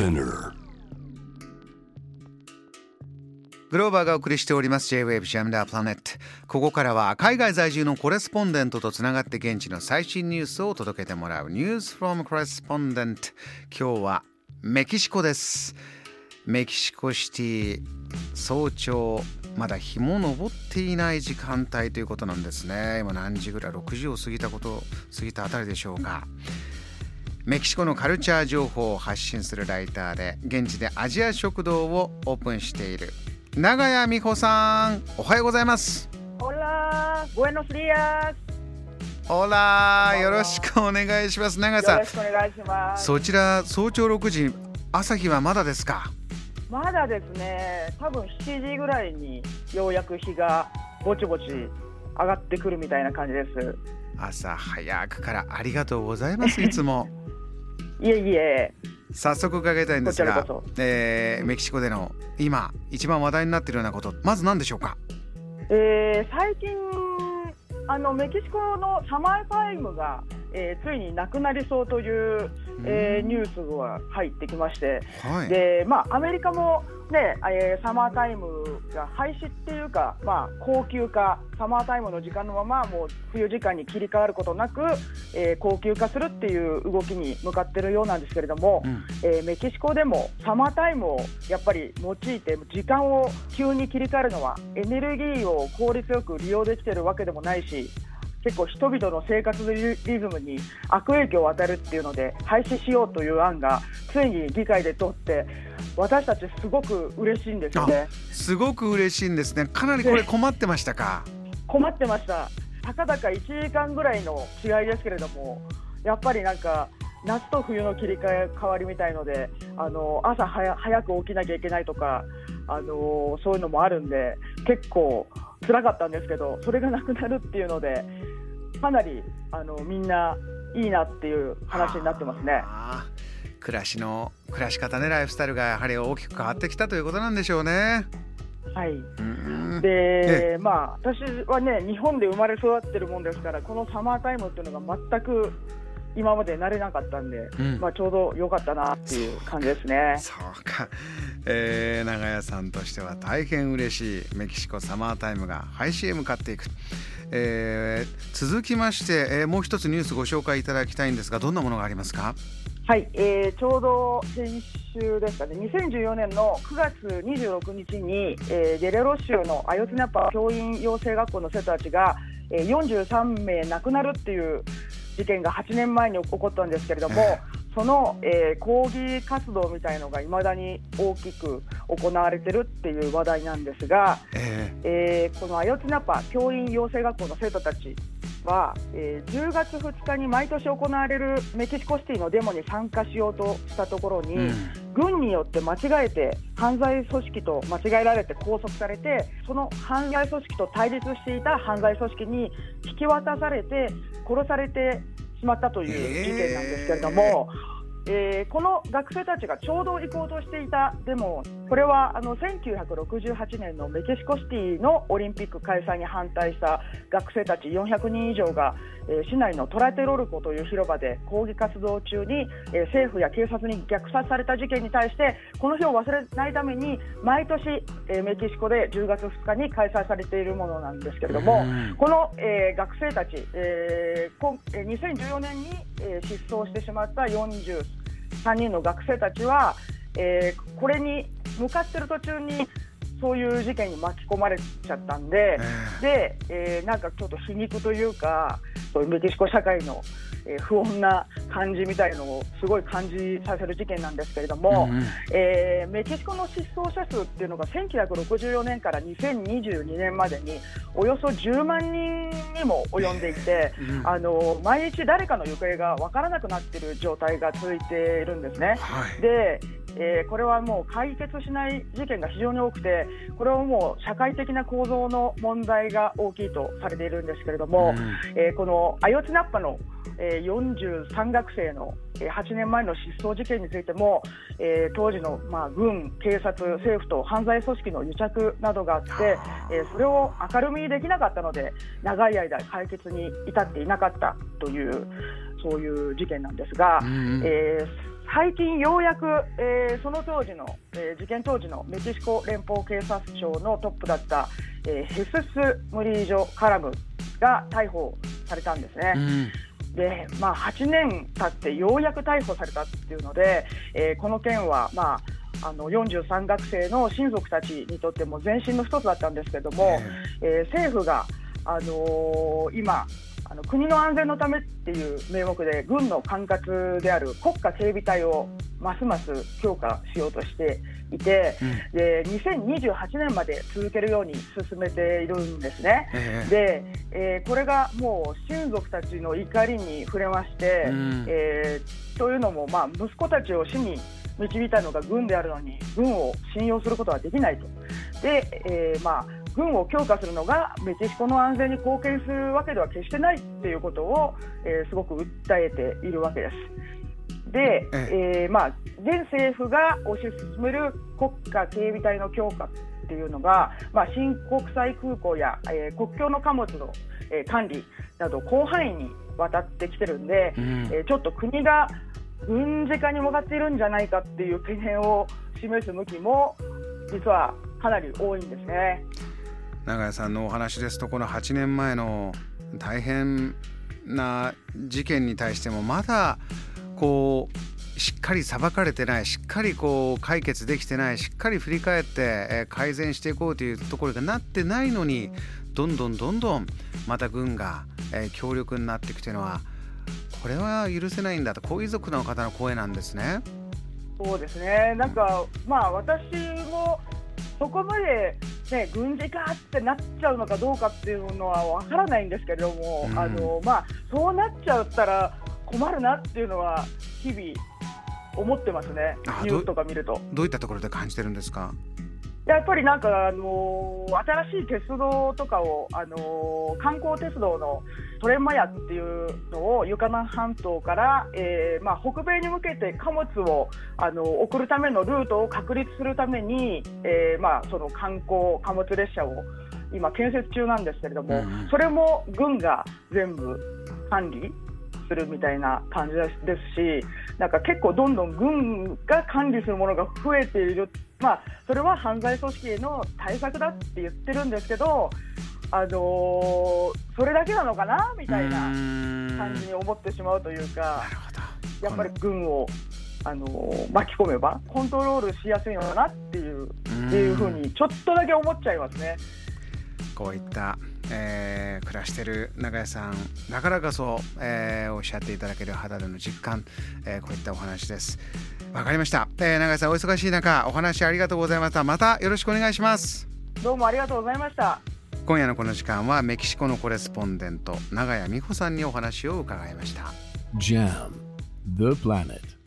Spinner. グローバーがお送りしております。J-Wave ジャムダープラネットここからは海外在住のコレスポンデントとつながって現地の最新ニュースを届けてもらうニュースフロムコレスポンデント今日はメキシコです。メキシコシティ早朝まだ日も昇っていない時間帯ということなんですね。今何時ぐらい？6時を過ぎたこと過ぎたあたりでしょうか。メキシコのカルチャー情報を発信するライターで現地でアジア食堂をオープンしている長谷美穂さん。おはようございます。Hola, buenos días. オラよろしくお願いします。長谷さん。よろしくお願いします。そちら早朝6時朝日はまだですか？まだですね、多分7時ぐらいにようやく日がぼちぼち上がってくるみたいな感じです。朝早くからありがとうございます。いつも いえいえ、早速伺いたいんですがえーメキシコでの今一番話題になっているようなことまず何でしょうか？えー最近あのメキシコのサマータイムが、えーついになくなりそうという、えーニュースが入ってきまして、はい。でまあ、アメリカも、ねえーサマータイムが廃止っていうか、まあ、高級化、サマータイムの時間のままもう冬時間に切り替わることなく、えー高級化するっていう動きに向かってるようなんですけれども、うん。えーメキシコでもサマータイムをやっぱり用いて時間を急に切り替えるのはエネルギーを効率よく利用できてるわけでもないし結構人々の生活リズムに悪影響を与えるっていうので廃止しようという案がついに議会で通って私たちすごく嬉しいんですよね。すごく嬉しいんですね。かなりこれ困ってましたか？困ってました。たかだか1時間ぐらいの違いですけれどもやっぱりなんか夏と冬の切り替え変わりみたいのであの朝早早く起きなきゃいけないとかあのそういうのもあるんで結構辛かったんですけどそれがなくなるっていうのでかなりあのみんないいなっていう話になってますね。暮らしの暮らし方ねライフスタイルがやはり大きく変わってきたということなんでしょうね。はい。うんで、まあ、私はね、日本で生まれ育ってるもんですから、このサマータイムっていうのが全く今まで慣れなかったんで、うん。まあ、ちょうど良かったなっていう感じですね。そうか、えー、長屋さんとしては大変嬉しいメキシコサマータイムが廃止へ向かっていく、えー続きまして、えーもう一つニュースご紹介いただきたいんですがどんなものがありますか？はい、えーちょうど先週ですかね、2014年の9月26日に、えーゲレロ州のアヨツナパ教員養成学校の生徒たちが、えー43名亡くなるっていう事件が8年前に起こったんですけれども、えその、えー抗議活動みたいのがいまだに大きく行われてるっていう話題なんですが、ええ。ーこのアヨツナパ教員養成学校の生徒たちは、えー10月2日に毎年行われるメキシコシティのデモに参加しようとしたところに、ーうん軍によって間違えて犯罪組織と間違えられて拘束されてその犯罪組織と対立していた犯罪組織に引き渡されて殺されてしまったという事件なんですけれども。えーこの学生たちがちょうど行こうとしていたデモ、これはあの1968年のメキシコシティのオリンピック開催に反対した学生たち400人以上が、えー市内のトラテロルコという広場で抗議活動中に、えー政府や警察に虐殺された事件に対してこの日を忘れないために毎年、えーメキシコで10月2日に開催されているものなんですけれども、うん。この、えー学生たち、えーこんえー2014年に、えー失踪してしまった43人の学生たちは、えーこれに向かっている途中にそういう事件に巻き込まれちゃったんで、え。で、えーなんかちょっと皮肉というか、そういうメキシコ社会の、えー不穏な感じみたいのをすごい感じさせる事件なんですけれども、うんうん。えーメキシコの失踪者数っていうのが1964年から2022年までにおよそ10万人にも及んでいて、うん。あの毎日誰かの行方が分からなくなっている状態が続いているんですね。はい。で、えーこれはもう解決しない事件が非常に多くてこれはもう社会的な構造の問題が大きいとされているんですけれども、うん。えーこのアヨツナッパの、えー43学生の、えー8年前の失踪事件についても、えー当時の、まあ、軍、警察、政府と犯罪組織の癒着などがあって、えーそれを明るみにできなかったので長い間解決に至っていなかったというそういう事件なんですが、うんうん。えー最近ようやく、えー、その当時の、えー、事件当時のメキシコ連邦警察庁のトップだった、えー、ヘスス・ムリージョ・カラムが逮捕されたんですね。うんでまあ、8年経ってようやく逮捕されたっていうので、えー、この件は、まあ、あの43学生の親族たちにとっても前進の一つだったんですけども、えー、政府が、あのー、今あの国の安全のためっていう名目で軍の管轄である国家警備隊をますます強化しようとしていて、うん、で2028年まで続けるように進めているんですね。えー、で、えー、これがもう親族たちの怒りに触れまして、うん、えー、というのも、まあ、息子たちを死に導いたのが軍であるのに軍を信用することはできないと。で、えーまあ軍を強化するのがメキシコの安全に貢献するわけでは決してないっていうことを、えー、すごく訴えているわけです。で、えー、まあ、現政府が推し進める国家警備隊の強化っていうのが、まあ、新国際空港や、えー、国境の貨物の、えー、管理など広範囲にわたってきてるんで、うん、えー、ちょっと国が軍事化に向かっているんじゃないかっていう懸念を示す向きも実はかなり多いんですね。長屋さんのお話ですとこの8年前の大変な事件に対してもまだこうしっかり裁かれてないしっかりこう解決できてないしっかり振り返って、改善していこうというところがなってないのにどんどんどんどんまた軍が、え強力になっていくというのはこれは許せないんだとこう遺族の方の声なんですね。そうですねなんかまあ私もそこまでね、軍事化ってなっちゃうのかどうかっていうのは分からないんですけれども、うん、あのまあ、そうなっちゃったら困るなっていうのは日々思ってますね、ニュースとか見ると。どういったところで感じてるんですか？やっぱりなんか、あのー、新しい鉄道とかを、あのー、観光鉄道のトレンマヤっていうのをユカナン半島から、えーまあ、北米に向けて貨物を、あの送るためのルートを確立するために、えーまあ、その観光貨物列車を今建設中なんですけれども、うん、それも軍が全部管理するみたいな感じですしなんか結構どんどん軍が管理するものが増えている、まあ、それは犯罪組織への対策だって言ってるんですけど、あのー、それだけなのかな？みたいな感じに思ってしまうというかやっぱり軍を。あのー、巻き込めばコントロールしやすいのかなっていうっていうふうにちょっとだけ思っちゃいますね。こういったえー、暮らしてる長屋さんだからこそ、えー、おっしゃっていただける肌での実感、えー、こういったお話です。わかりました、えー、長屋さんお忙しい中お話ありがとうございました。またよろしくお願いします。どうもありがとうございました。今夜のこの時間はメキシコのコレスポンデント長屋美穂さんにお話を伺いました。JAM The Planet